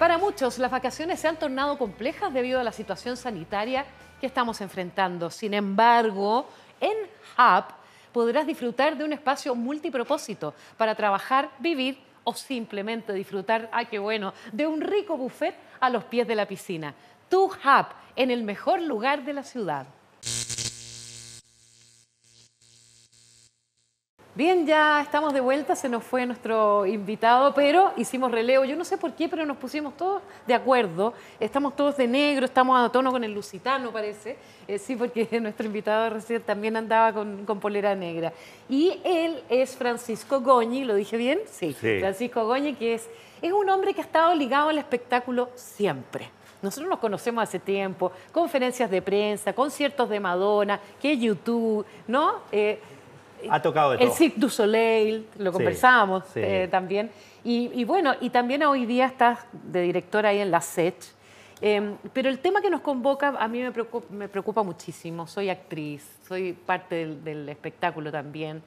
Para muchos, las vacaciones se han tornado complejas debido a la situación sanitaria que estamos enfrentando. Sin embargo, en Hub podrás disfrutar de un espacio multipropósito para trabajar, vivir o simplemente disfrutar, ¡ay qué bueno!, de un rico buffet a los pies de la piscina. Tu Hub, en el mejor lugar de la ciudad. Bien, ya estamos de vuelta, se nos fue nuestro invitado, pero hicimos relevo. Yo no sé por qué, pero nos pusimos todos de acuerdo. Estamos todos de negro, estamos a tono con el lusitano, parece. Eh, sí, porque nuestro invitado recién también andaba con, polera negra. Y él es Francisco Goñi, ¿lo dije bien? Sí, Francisco Goñi, que es, es un hombre que ha estado ligado al espectáculo siempre. Nosotros nos conocemos hace tiempo, conferencias de prensa, conciertos de Madonna, que YouTube, ¿no? Eh, ha tocado de todo. El Cirque du Soleil, lo conversábamos eh, también. Y, bueno, y también hoy día estás de directora ahí en la SET. Em, pero el tema que nos convoca a mí me preocupa, me preocupa muchísimo. Soy actriz, soy parte del espectáculo también.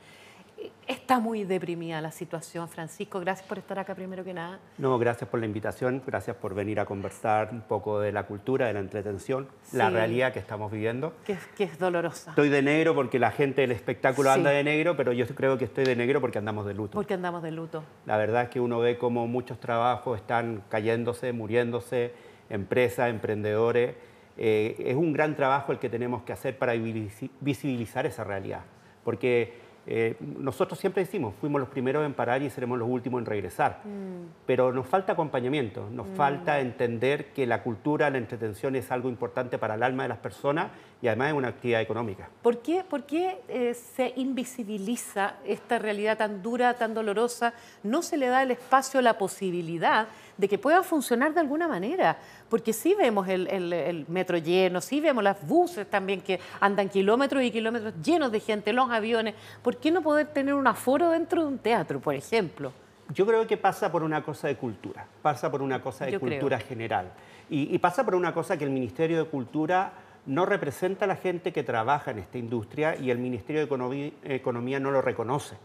Está muy deprimida la situación, Francisco. Gracias por estar acá primero que nada. No, gracias por la invitación, gracias por venir a conversar un poco de la cultura, de la entretención, la realidad que estamos viviendo. Que, es dolorosa. Estoy de negro porque la gente del espectáculo anda de negro, pero yo creo que estoy de negro porque andamos de luto. Porque andamos de luto. La verdad es que uno ve como muchos trabajos están cayéndose, muriéndose, empresas, emprendedores. Eh, es un gran trabajo el que tenemos que hacer para visibilizar esa realidad, porque eh, nosotros siempre decimos, fuimos los primeros en parar y seremos los últimos en regresar, mm. pero nos falta acompañamiento, nos mm. falta entender que la cultura, la entretención es algo importante para el alma de las personas y además es una actividad económica. ¿Por qué, por qué eh, se invisibiliza esta realidad tan dura, tan dolorosa? No se le da el espacio, la posibilidad de que pueda funcionar de alguna manera, porque sí vemos el, metro lleno, sí vemos las buses también que andan kilómetros y kilómetros llenos de gente, los aviones. ¿Por qué no poder tener un aforo dentro de un teatro, por ejemplo? Yo creo que pasa por una cosa de cultura, pasa por una cosa de cultura general. Y, y pasa por una cosa que el Ministerio de Cultura no representa a la gente que trabaja en esta industria y el Ministerio de Economía, no lo reconoce.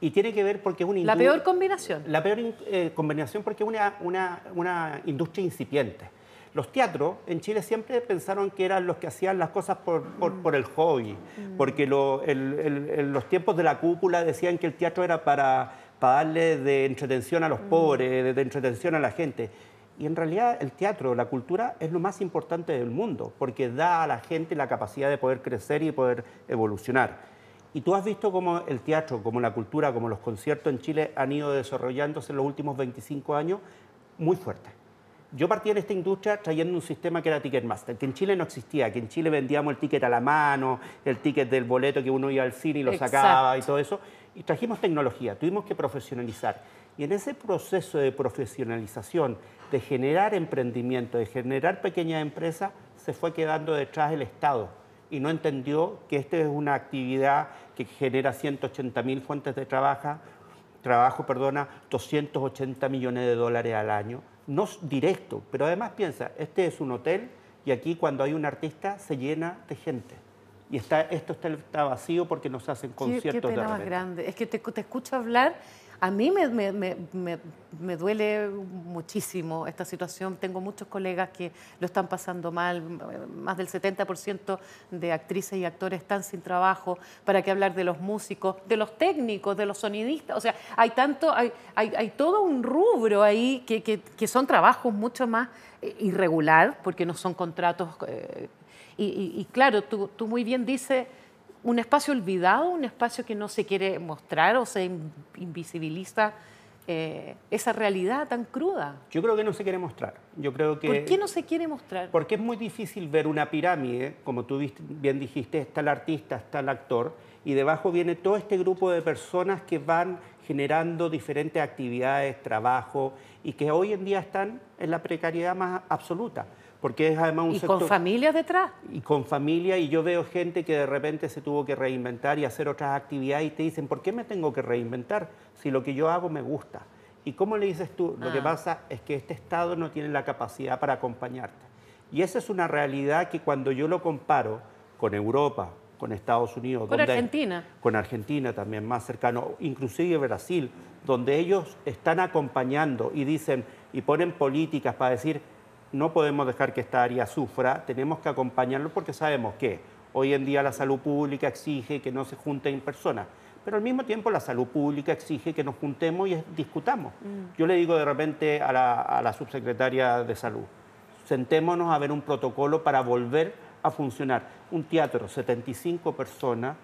Y tiene que ver porque es una La peor combinación. La peor eh, combinación porque es una, una, una, industria incipiente. Los teatros en Chile siempre pensaron que eran los que hacían las cosas por, por, mm. el hobby, mm. porque en los tiempos de la cúpula decían que el teatro era para, para darle de entretención a los mm. pobres, de entretención a la gente. Y en realidad el teatro, la cultura, es lo más importante del mundo, porque da a la gente la capacidad de poder crecer y poder evolucionar. Y tú has visto cómo el teatro, como la cultura, como los conciertos en Chile han ido desarrollándose en los últimos 25 años muy fuerte. Yo partí en esta industria trayendo un sistema que era Ticketmaster, que en Chile no existía, que en Chile vendíamos el ticket a la mano, el ticket del boleto que uno iba al cine y lo sacaba y todo eso. Y trajimos tecnología, tuvimos que profesionalizar. Y en ese proceso de profesionalización, de generar emprendimiento, de generar pequeñas empresas, se fue quedando detrás el Estado y no entendió que esta es una actividad que genera 180 mil fuentes de trabajo, trabajo, perdona, 280 millones de dólares al año. No directo, pero además piensa, este es un hotel y aquí cuando hay un artista se llena de gente. Y está, esto está, vacío porque nos hacen conciertos qué, qué pena más grande. Es que te, te escucho hablar a mí me, duele muchísimo esta situación. Tengo muchos colegas que lo están pasando mal. Más del 70% de actrices y actores están sin trabajo. ¿Para qué hablar de los músicos, de los técnicos, de los sonidistas? O sea, hay tanto, hay, hay, todo un rubro ahí que, son trabajos mucho más eh, irregular, porque no son contratos. Eh, y, claro, tú, tú muy bien dices un espacio olvidado, un espacio que no se quiere mostrar o se invisibiliza eh, esa realidad tan cruda. Yo creo que no se quiere mostrar. Yo creo que, ¿Por qué no se quiere mostrar? Porque es muy difícil ver una pirámide, como tú bien dijiste, está el artista, está el actor, y debajo viene todo este grupo de personas que van generando diferentes actividades, trabajo, y que hoy en día están en la precariedad más absoluta porque es además un ¿Y con familias detrás? Y con familia, y yo veo gente que de repente se tuvo que reinventar y hacer otras actividades y te dicen, ¿por qué me tengo que reinventar si lo que yo hago me gusta? ¿Y cómo le dices tú? Lo que ah. pasa es que este Estado no tiene la capacidad para acompañarte. Y esa es una realidad que cuando yo lo comparo con Europa, con Estados Unidos. Con Argentina. Con Argentina también, más cercano, inclusive Brasil, donde ellos están acompañando y dicen y ponen políticas para decir, no podemos dejar que esta área sufra, tenemos que acompañarlo porque sabemos que hoy en día la salud pública exige que no se junten personas pero al mismo tiempo la salud pública exige que nos juntemos y discutamos. Mm. Yo le digo de repente a la, subsecretaria de salud, sentémonos a ver un protocolo para volver a funcionar. Un teatro, 75 personas,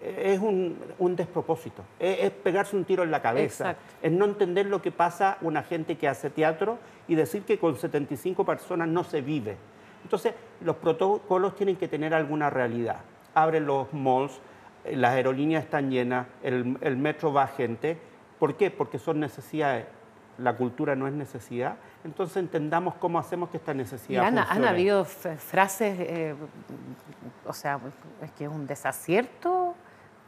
es un, despropósito, es, pegarse un tiro en la cabeza, es no entender lo que pasa una gente que hace teatro y decir que con 75 personas no se vive. Entonces, los protocolos tienen que tener alguna realidad. Abren los malls, las aerolíneas están llenas, el, metro va gente. ¿Por qué? Porque son necesidades. La cultura no es necesidad. Entonces entendamos cómo hacemos que esta necesidad han, han habido frases, eh, o sea, es que es un desacierto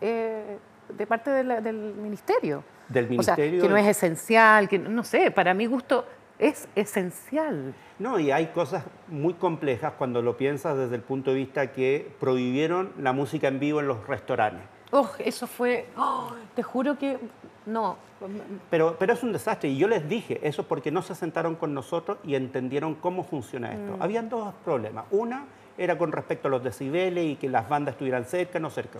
eh, de parte del ministerio. Del ministerio. O sea, que no es esencial, que no sé, para mi gusto es esencial. No, y hay cosas muy complejas cuando lo piensas desde el punto de vista que prohibieron la música en vivo en los restaurantes. Oh, eso fue, oh, te juro que no. Pero, pero es un desastre y yo les dije eso porque no se sentaron con nosotros y entendieron cómo funciona esto. Mm. Habían dos problemas. Una era con respecto a los decibeles y que las bandas estuvieran cerca, no cerca.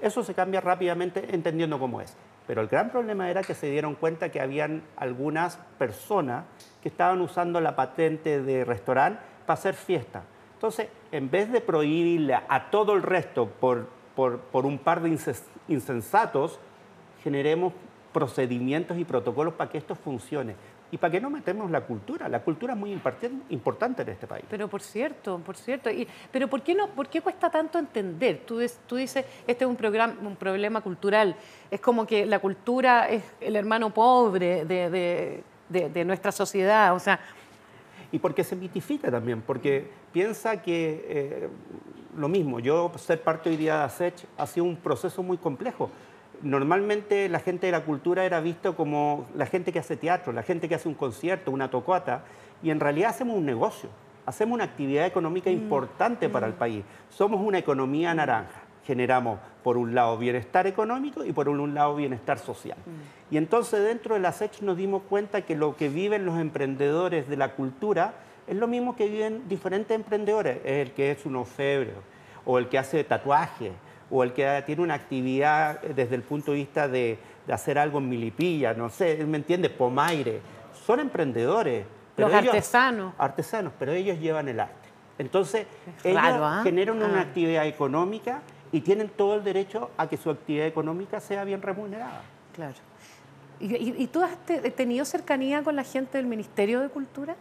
Eso se cambia rápidamente entendiendo cómo es. Pero el gran problema era que se dieron cuenta que habían algunas personas que estaban usando la patente de restaurante para hacer fiesta. Entonces, en vez de prohibirle a todo el resto por, por, por un par de insensatos, generemos procedimientos y protocolos para que esto funcione y para que no metemos la cultura. La cultura es muy importante en este país. Pero por cierto, por cierto. Y, pero ¿por qué, no, ¿por qué cuesta tanto entender? Tú, tú dices, este es un, programa, un problema cultural. Es como que la cultura es el hermano pobre de, de, de, nuestra sociedad. O sea, y porque se mitifica también, porque piensa que eh, lo mismo, yo ser parte hoy día de ASECH ha sido un proceso muy complejo normalmente la gente de la cultura era visto como la gente que hace teatro, la gente que hace un concierto, una tocata, y en realidad hacemos un negocio, hacemos una actividad económica mm, importante para el mm. país. Somos una economía naranja. Generamos, por un lado, bienestar económico y por un lado, bienestar social. Mm. Y entonces, dentro de la SEX nos dimos cuenta que lo que viven los emprendedores de la cultura es lo mismo que viven diferentes emprendedores. el que es un ofebre o el que hace tatuajes o el que tiene una actividad desde el punto de vista de, hacer algo en Milipilla, no sé, ¿me entiende? Pomaire. Son emprendedores. Los artesanos. Artesanos, pero ellos llevan el arte. Entonces, ellos ¿ah? generan una ah. actividad económica y tienen todo el derecho a que su actividad económica sea bien remunerada. Claro. ¿Y, y tú has tenido cercanía con la gente del Ministerio de Cultura?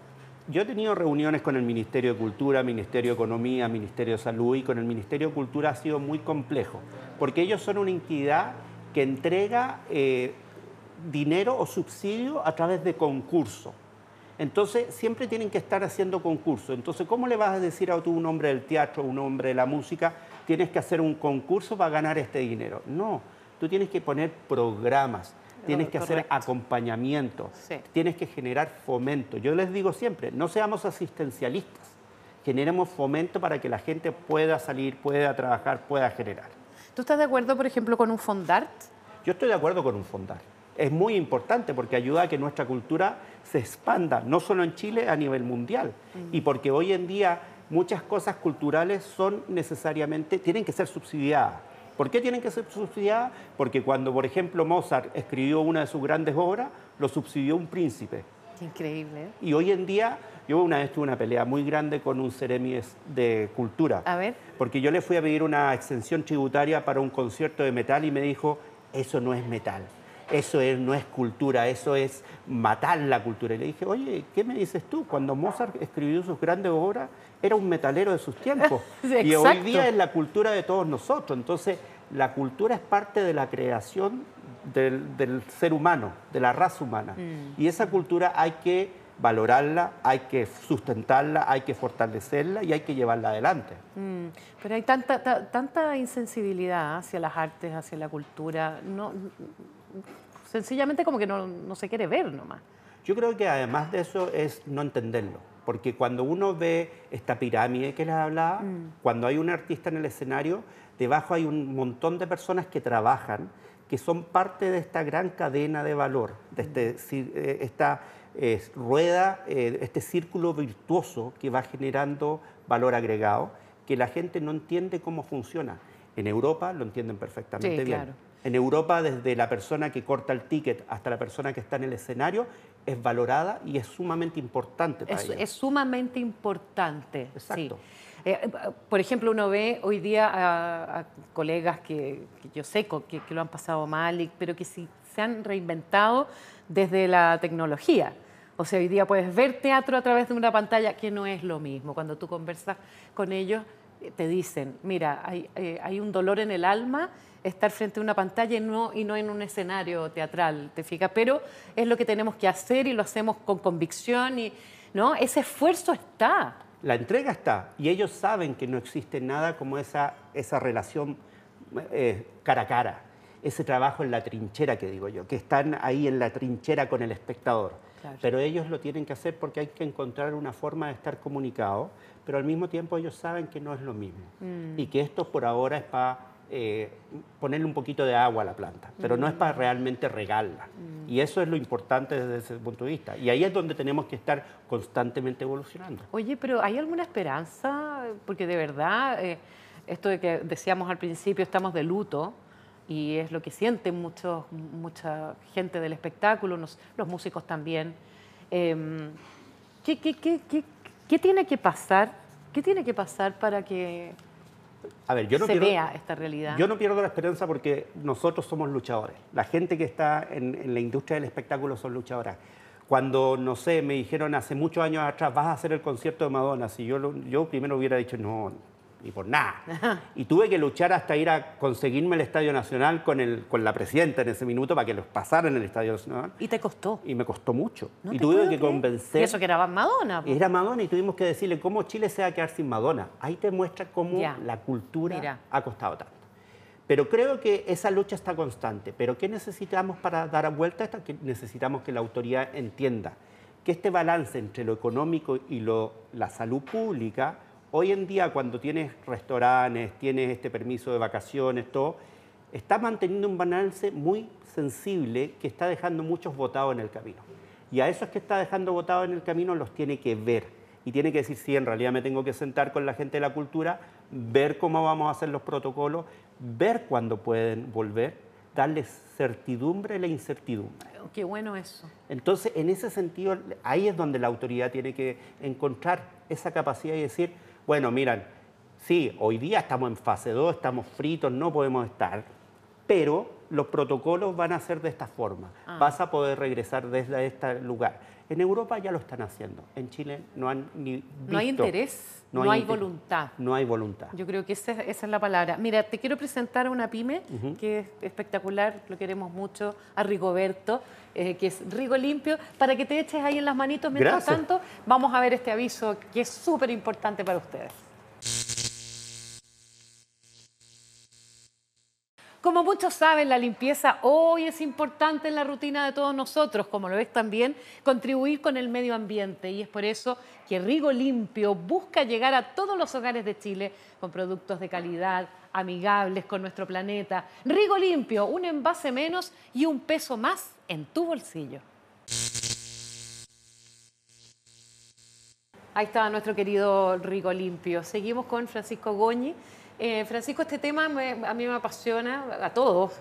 Yo he tenido reuniones con el Ministerio de Cultura, Ministerio de Economía, Ministerio de Salud y con el Ministerio de Cultura ha sido muy complejo, porque ellos son una entidad que entrega eh, dinero o subsidio a través de concurso. Entonces, siempre tienen que estar haciendo concurso. Entonces, ¿cómo le vas a decir a tú, un hombre del teatro, un hombre de la música, tienes que hacer un concurso para ganar este dinero? No, tú tienes que poner programas tienes que hacer acompañamiento, tienes que generar fomento. Yo les digo siempre, no seamos asistencialistas, generemos fomento para que la gente pueda salir, pueda trabajar, pueda generar. ¿Tú estás de acuerdo, por ejemplo, con un fondart? Yo estoy de acuerdo con un fondart. Es muy importante porque ayuda a que nuestra cultura se expanda, no solo en Chile, a nivel mundial. Mm. Y porque hoy en día muchas cosas culturales son necesariamente, tienen que ser subsidiadas ¿Por qué tienen que ser subsidiadas? Porque cuando, por ejemplo, Mozart escribió una de sus grandes obras, lo subsidió un príncipe. increíble. Y hoy en día, yo una vez tuve una pelea muy grande con un Ceremies de cultura. A ver. Porque yo le fui a pedir una extensión tributaria para un concierto de metal y me dijo, eso no es metal. Eso no es cultura, eso es matar la cultura. Y le dije, oye, ¿qué me dices tú? Cuando Mozart escribió sus grandes obras, era un metalero de sus tiempos. y hoy día es la cultura de todos nosotros. Entonces, la cultura es parte de la creación del, ser humano, de la raza humana. Mm. Y esa cultura hay que valorarla, hay que sustentarla, hay que fortalecerla y hay que llevarla adelante. Mm. Pero hay tanta, tanta insensibilidad hacia las artes, hacia la cultura, no, sencillamente como que no, no se quiere ver nomás. Yo creo que además de eso es no entenderlo Porque cuando uno ve esta pirámide que les hablaba, cuando hay un artista en el escenario, debajo hay un montón de personas que trabajan, que son parte de esta gran cadena de valor, de este, eh, esta eh, rueda, eh, este círculo virtuoso que va generando valor agregado, que la gente no entiende cómo funciona. En Europa lo entienden perfectamente bien. En Europa, desde la persona que corta el ticket hasta la persona que está en el escenario, es valorada y es sumamente importante para es, Es sumamente importante. Exacto. Eh, por ejemplo, uno ve hoy día a, colegas que, yo sé que, que, lo han pasado mal, pero que sí se han reinventado desde la tecnología. O sea, hoy día puedes ver teatro a través de una pantalla, que no es lo mismo. Cuando tú conversas con ellos, eh, te dicen, mira, hay, eh, hay un dolor en el alma estar frente a una pantalla y no, y no en un escenario teatral, ¿te fijas? Pero es lo que tenemos que hacer y lo hacemos con convicción y, ¿no? Ese esfuerzo está la entrega está y ellos saben que no existe nada como esa, esa relación eh, cara a cara, ese trabajo en la trinchera que digo yo, que están ahí en la trinchera con el espectador. Pero ellos lo tienen que hacer porque hay que encontrar una forma de estar comunicado, pero al mismo tiempo ellos saben que no es lo mismo mm. y que esto por ahora es para eh, ponerle un poquito de agua a la planta, pero no es para realmente regarla. Mm. Y eso es lo importante desde ese punto de vista. Y ahí es donde tenemos que estar constantemente evolucionando. Oye, pero ¿hay alguna esperanza? Porque de verdad, eh, esto de que decíamos al principio, estamos de luto, y es lo que sienten muchos, mucha gente del espectáculo, los, músicos también. Em, ¿qué, qué, qué, ¿Qué tiene que pasar? ¿Qué tiene que pasar para que a ver, yo no se vea esta realidad. Yo no pierdo la esperanza porque nosotros somos luchadores. La gente que está en, la industria del espectáculo son luchadoras. Cuando, no sé, me dijeron hace muchos años atrás, vas a hacer el concierto de Madonna, si yo, yo primero hubiera dicho, no, y por nada. Y tuve que luchar hasta ir a conseguirme el Estadio Nacional con, el, con la presidenta en ese minuto para que los pasaran en el Estadio Nacional. ¿Y te costó? Y me costó mucho. y tuve que convencer. ¿Y eso que era Madonna? Era Madonna y tuvimos que decirle cómo Chile se va a quedar sin Madonna. Ahí te muestra cómo la cultura ha costado tanto. Pero creo que esa lucha está constante. ¿Pero qué necesitamos para dar vuelta a esta? Que necesitamos que la autoridad entienda que este balance entre lo económico y lo, la salud pública Hoy en día, cuando tienes restaurantes, tienes este permiso de vacaciones, todo, está manteniendo un balance muy sensible que está dejando muchos votados en el camino. Y a esos que está dejando votados en el camino los tiene que ver. Y tiene que decir, sí, en realidad me tengo que sentar con la gente de la cultura, ver cómo vamos a hacer los protocolos, ver cuándo pueden volver, darles certidumbre a la incertidumbre. Qué bueno eso. Entonces, en ese sentido, ahí es donde la autoridad tiene que encontrar esa capacidad y decir, bueno, miran, sí, hoy día estamos en fase 2, estamos fritos, no podemos estar, pero los protocolos van a ser de esta forma. Ah. Vas a poder regresar desde este lugar. En Europa ya lo están haciendo. En Chile no han ni visto, No hay interés, no, hay, voluntad. No hay voluntad. Yo creo que esa, es la palabra. Mira, te quiero presentar a una pyme que es espectacular, lo queremos mucho, a Rigoberto, eh, que es Rigo Limpio, para que te eches ahí en las manitos. Mientras tanto, vamos a ver este aviso que es súper importante para ustedes. Como muchos saben, la limpieza hoy es importante en la rutina de todos nosotros, como lo es también contribuir con el medio ambiente. Y es por eso que Rigo Limpio busca llegar a todos los hogares de Chile con productos de calidad, amigables con nuestro planeta. Rigo Limpio, un envase menos y un peso más en tu bolsillo. Ahí está nuestro querido Rigo Limpio. Seguimos con Francisco Goñi eh, Francisco, este tema a mí me apasiona, a todos,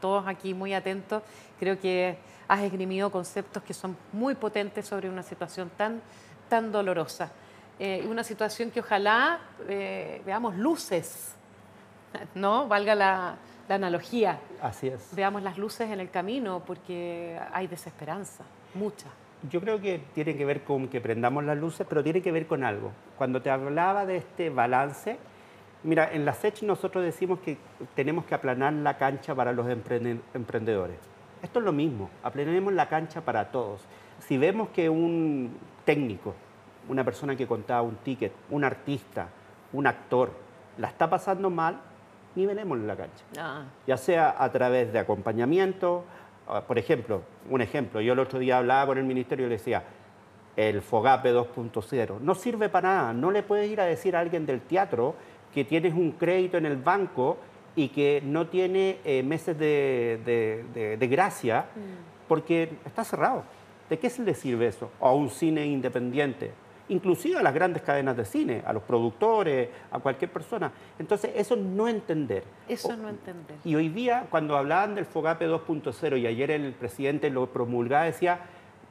todos aquí muy atentos. Creo que has esgrimido conceptos que son muy potentes sobre una situación tan, tan dolorosa. Eh, una situación que ojalá eh, veamos luces, ¿no? Valga la, la analogía. Así es. Veamos las luces en el camino porque hay desesperanza, mucha. Yo creo que tiene que ver con que prendamos las luces, pero tiene que ver con algo. Cuando te hablaba de este balance, Mira, en la SECH nosotros decimos que tenemos que aplanar la cancha para los emprendedores. Esto es lo mismo, aplanemos la cancha para todos. Si vemos que un técnico, una persona que contaba un ticket, un artista, un actor, la está pasando mal, nivelémosle la cancha. Ah. Ya sea a través de acompañamiento, ah, por ejemplo, un ejemplo, yo el otro día hablaba con el ministerio y le decía, el Fogape 2.0. No sirve para nada. No le puedes ir a decir a alguien del teatro que tienes un crédito en el banco y que no tiene eh, meses de, gracia mm. porque está cerrado. ¿De qué se le sirve eso? O a un cine independiente, inclusive a las grandes cadenas de cine, a los productores, a cualquier persona. Entonces, eso no entender. Eso no entender. Y hoy día, cuando hablaban del FOGAPE 2.0 y ayer el presidente lo promulgaba, decía,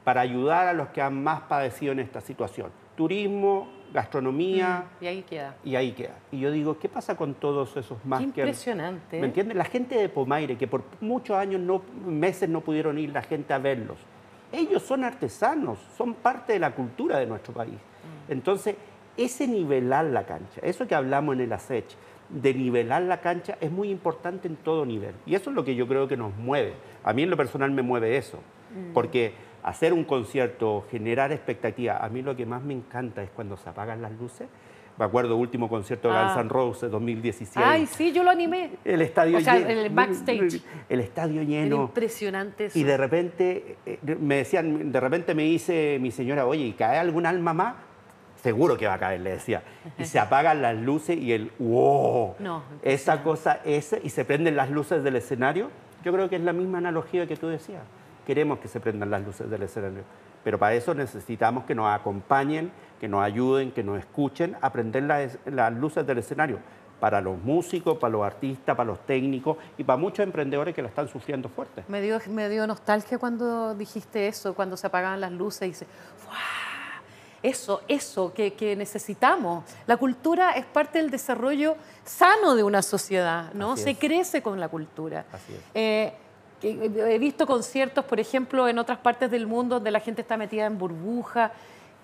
para ayudar a los que han más padecido en esta situación. Turismo, gastronomía. Mm, y ahí queda. Y ahí queda. Y yo digo, ¿qué pasa con todos esos más Qué impresionante. ¿Me entiendes? La gente de Pomaire, que por muchos años, no, meses no pudieron ir la gente a verlos. Ellos son artesanos, son parte de la cultura de nuestro país. Mm. Entonces, ese nivelar la cancha, eso que hablamos en el ASECH, de nivelar la cancha es muy importante en todo nivel. Y eso es lo que yo creo que nos mueve. A mí en lo personal me mueve eso. Mm. Porque hacer un concierto, generar expectativa. A mí lo que más me encanta es cuando se apagan las luces. Me acuerdo, último concierto de Guns ah. N' Roses 2017. Ay, sí, yo lo animé. El estadio lleno. O sea, el backstage. El estadio lleno. impresionante eso. Y de repente, eh, me decían, de repente me dice mi señora, oye, ¿y cae algún alma más? Seguro que va a caer, le decía. Y se apagan las luces y el wow. No, esa cosa, esa, y se prenden las luces del escenario. Yo creo que es la misma analogía que tú decías queremos que se prendan las luces del escenario. Pero para eso necesitamos que nos acompañen, que nos ayuden, que nos escuchen a prender las, luces del escenario. Para los músicos, para los artistas, para los técnicos y para muchos emprendedores que la están sufriendo fuerte. Me dio, me dio nostalgia cuando dijiste eso, cuando se apagaban las luces y dice, eso, eso que, que, necesitamos. La cultura es parte del desarrollo sano de una sociedad, ¿no? se crece con la cultura. Así es. Eh, He visto conciertos, por ejemplo, en otras partes del mundo donde la gente está metida en burbuja.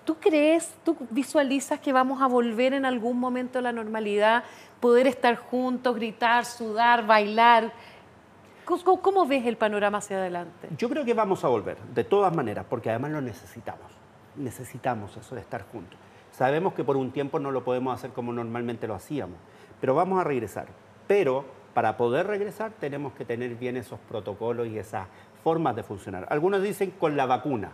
¿Tú crees, tú visualizas que vamos a volver en algún momento a la normalidad, poder estar juntos, gritar, sudar, bailar? ¿Cómo, ves el panorama hacia adelante? Yo creo que vamos a volver, de todas maneras, porque además lo necesitamos. Necesitamos eso de estar juntos. Sabemos que por un tiempo no lo podemos hacer como normalmente lo hacíamos, pero vamos a regresar. Pero para poder regresar tenemos que tener bien esos protocolos y esas formas de funcionar. Algunos dicen con la vacuna.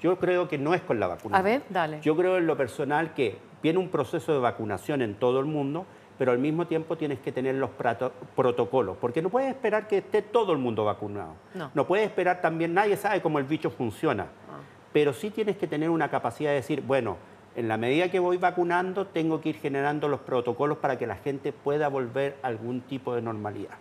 Yo creo que no es con la vacuna. A ver, dale. Yo creo en lo personal que viene un proceso de vacunación en todo el mundo, pero al mismo tiempo tienes que tener los protocolos, porque no puedes esperar que esté todo el mundo vacunado. No, no puedes esperar también, nadie sabe cómo el bicho funciona, ah. pero sí tienes que tener una capacidad de decir, bueno, en la medida que voy vacunando, tengo que ir generando los protocolos para que la gente pueda volver a algún tipo de normalidad.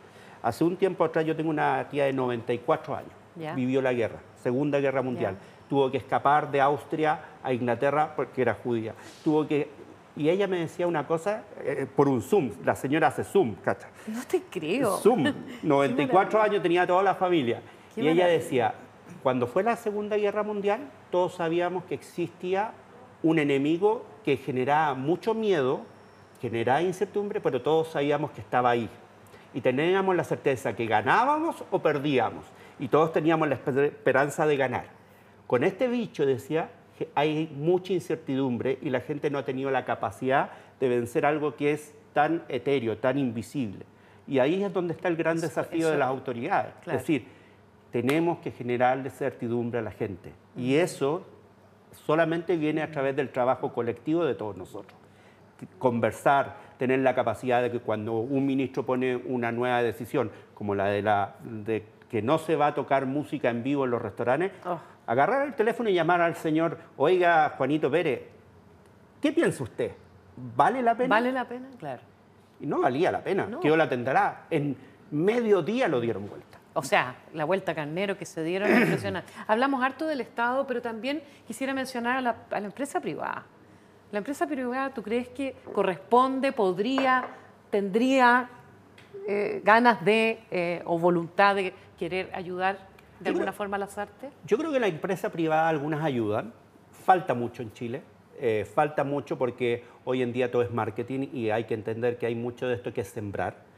Hace un tiempo atrás yo tengo una tía de 94 años, vivió la guerra, Segunda Guerra Mundial. Tuvo que escapar de Austria a Inglaterra porque era judía. Tuvo que y ella me decía una cosa eh, por un Zoom. La señora hace Zoom, ¿cacha? No te creo. Zoom. 94 años tenía toda la familia. y ella decía, cuando fue la Segunda Guerra Mundial, todos sabíamos que existía un enemigo que generaba mucho miedo, generaba incertidumbre, pero todos sabíamos que estaba ahí. Y teníamos la certeza que ganábamos o perdíamos. Y todos teníamos la esperanza de ganar. Con este bicho, decía, hay mucha incertidumbre y la gente no ha tenido la capacidad de vencer algo que es tan etéreo, tan invisible. Y ahí es donde está el gran desafío de las autoridades. Es decir, tenemos que generarle certidumbre a la gente. Y eso solamente viene a través del trabajo colectivo de todos nosotros. Conversar, tener la capacidad de que cuando un ministro pone una nueva decisión, como la de, la, de que no se va a tocar música en vivo en los restaurantes, oh. agarrar el teléfono y llamar al señor, oiga, Juanito Pérez, ¿qué piensa usted? ¿Vale la pena? Vale la pena, claro. Y no valía la pena, que yo la tendrá. En medio día lo dieron vuelta. O sea, la vuelta carnero que se dieron impresionante. Hablamos harto del Estado, pero también quisiera mencionar a la, empresa privada. La empresa privada, ¿tú crees que corresponde, podría, tendría eh, ganas de eh, o voluntad de querer ayudar de alguna forma a las artes? Yo creo que la empresa privada algunas ayudan. Falta mucho en Chile. Eh, falta mucho porque hoy en día todo es marketing y hay que entender que hay mucho de esto que es sembrar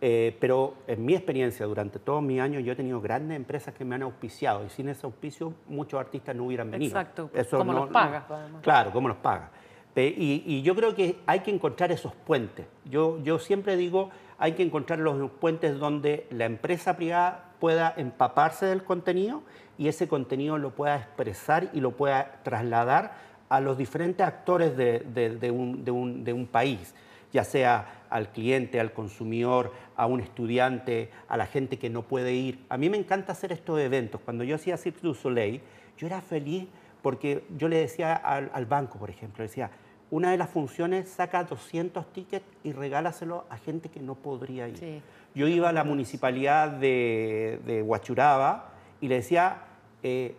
eh, pero en mi experiencia, durante todos mis años, yo he tenido grandes empresas que me han auspiciado y sin ese auspicio muchos artistas no hubieran venido. Exacto, Eso ¿cómo los paga? claro, ¿cómo los paga? Y, y, yo creo que hay que encontrar esos puentes. Yo, yo siempre digo, hay que encontrar los puentes donde la empresa privada pueda empaparse del contenido y ese contenido lo pueda expresar y lo pueda trasladar a los diferentes actores de, un, país, ya sea al cliente, al consumidor, a un estudiante, a la gente que no puede ir. A mí me encanta hacer estos eventos. Cuando yo hacía Cirque du Soleil, yo era feliz porque yo le decía al, banco, por ejemplo, decía, una de las funciones saca 200 tickets y regálaselo a gente que no podría ir. Yo iba a la municipalidad de, de Huachuraba y le decía, eh,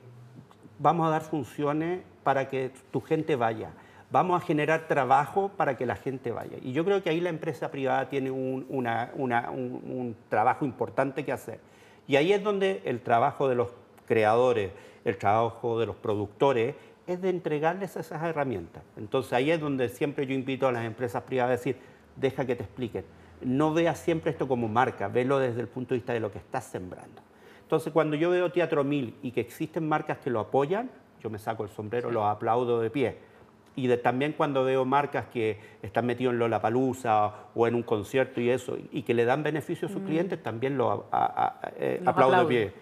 vamos a dar funciones para que tu gente vaya. Vamos a generar trabajo para que la gente vaya. Y yo creo que ahí la empresa privada tiene un, un trabajo importante que hacer. Y ahí es donde el trabajo de los creadores, el trabajo de los productores, es de entregarles esas herramientas. Entonces ahí es donde siempre yo invito a las empresas privadas a decir, deja que te expliquen. No veas siempre esto como marca, velo desde el punto de vista de lo que estás sembrando. Entonces cuando yo veo Teatro Mil y que existen marcas que lo apoyan, yo me saco el sombrero, los aplaudo de pie. Y también cuando veo marcas que están metidos en Lollapalooza o en un concierto y eso, y que le dan beneficio a sus mm. clientes, también lo eh, aplaudo de pie.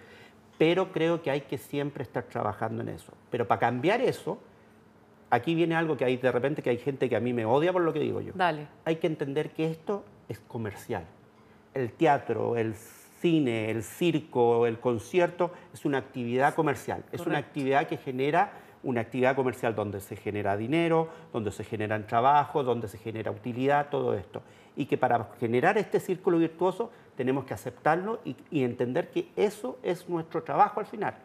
Pero creo que hay que siempre estar trabajando en eso. Pero para cambiar eso, aquí viene algo que hay de repente que hay gente que a mí me odia por lo que digo yo. Dale. Hay que entender que esto es comercial. El teatro, el cine, el circo, el concierto, es una actividad comercial, es una actividad que genera una actividad comercial donde se genera dinero, donde se generan trabajo, donde se genera utilidad, todo esto. Y que para generar este círculo virtuoso tenemos que aceptarlo y, entender que eso es nuestro trabajo al final.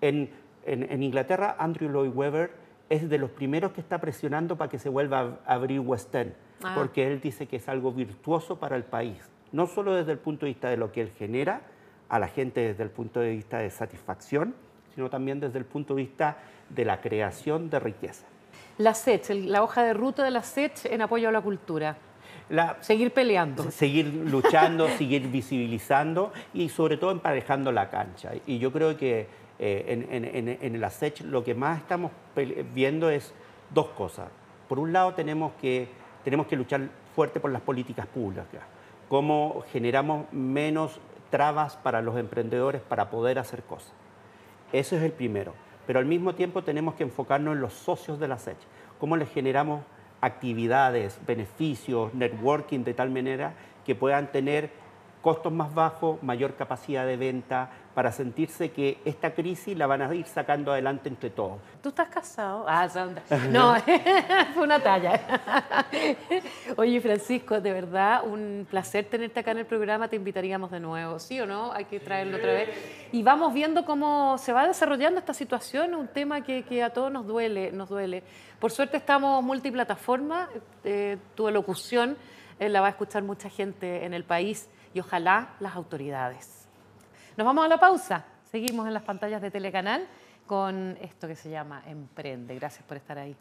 En, Inglaterra, Andrew Lloyd Webber es de los primeros que está presionando para que se vuelva a abrir West End, ah. porque él dice que es algo virtuoso para el país no solo desde el punto de vista de lo que él genera a la gente desde el punto de vista de satisfacción, sino también desde el punto de vista de la creación de riqueza. La SECH, la hoja de ruta de la SECH en apoyo a la cultura. seguir peleando. Seguir luchando, seguir visibilizando y sobre todo emparejando la cancha. Y yo creo que eh, en, en, la SECH lo que más estamos viendo es dos cosas. Por un lado tenemos que, tenemos que luchar fuerte por las políticas públicas cómo generamos menos trabas para los emprendedores para poder hacer cosas. Eso es el primero. Pero al mismo tiempo tenemos que enfocarnos en los socios de la SECH, cómo les generamos actividades, beneficios, networking de tal manera que puedan tener costos más bajos, mayor capacidad de venta, para sentirse que esta crisis la van a ir sacando adelante entre todos. ¿Tú estás casado? Ah, no, fue una talla. Oye, Francisco, de verdad, un placer tenerte acá en el programa. Te invitaríamos de nuevo, ¿sí o no? Hay que traerlo otra vez. Y vamos viendo cómo se va desarrollando esta situación, un tema que, que a todos nos duele, nos duele. Por suerte estamos multiplataforma, eh, tu elocución eh, la va a escuchar mucha gente en el país y ojalá las autoridades. Nos vamos a la pausa. Seguimos en las pantallas de Telecanal con esto que se llama Emprende. Gracias por estar ahí.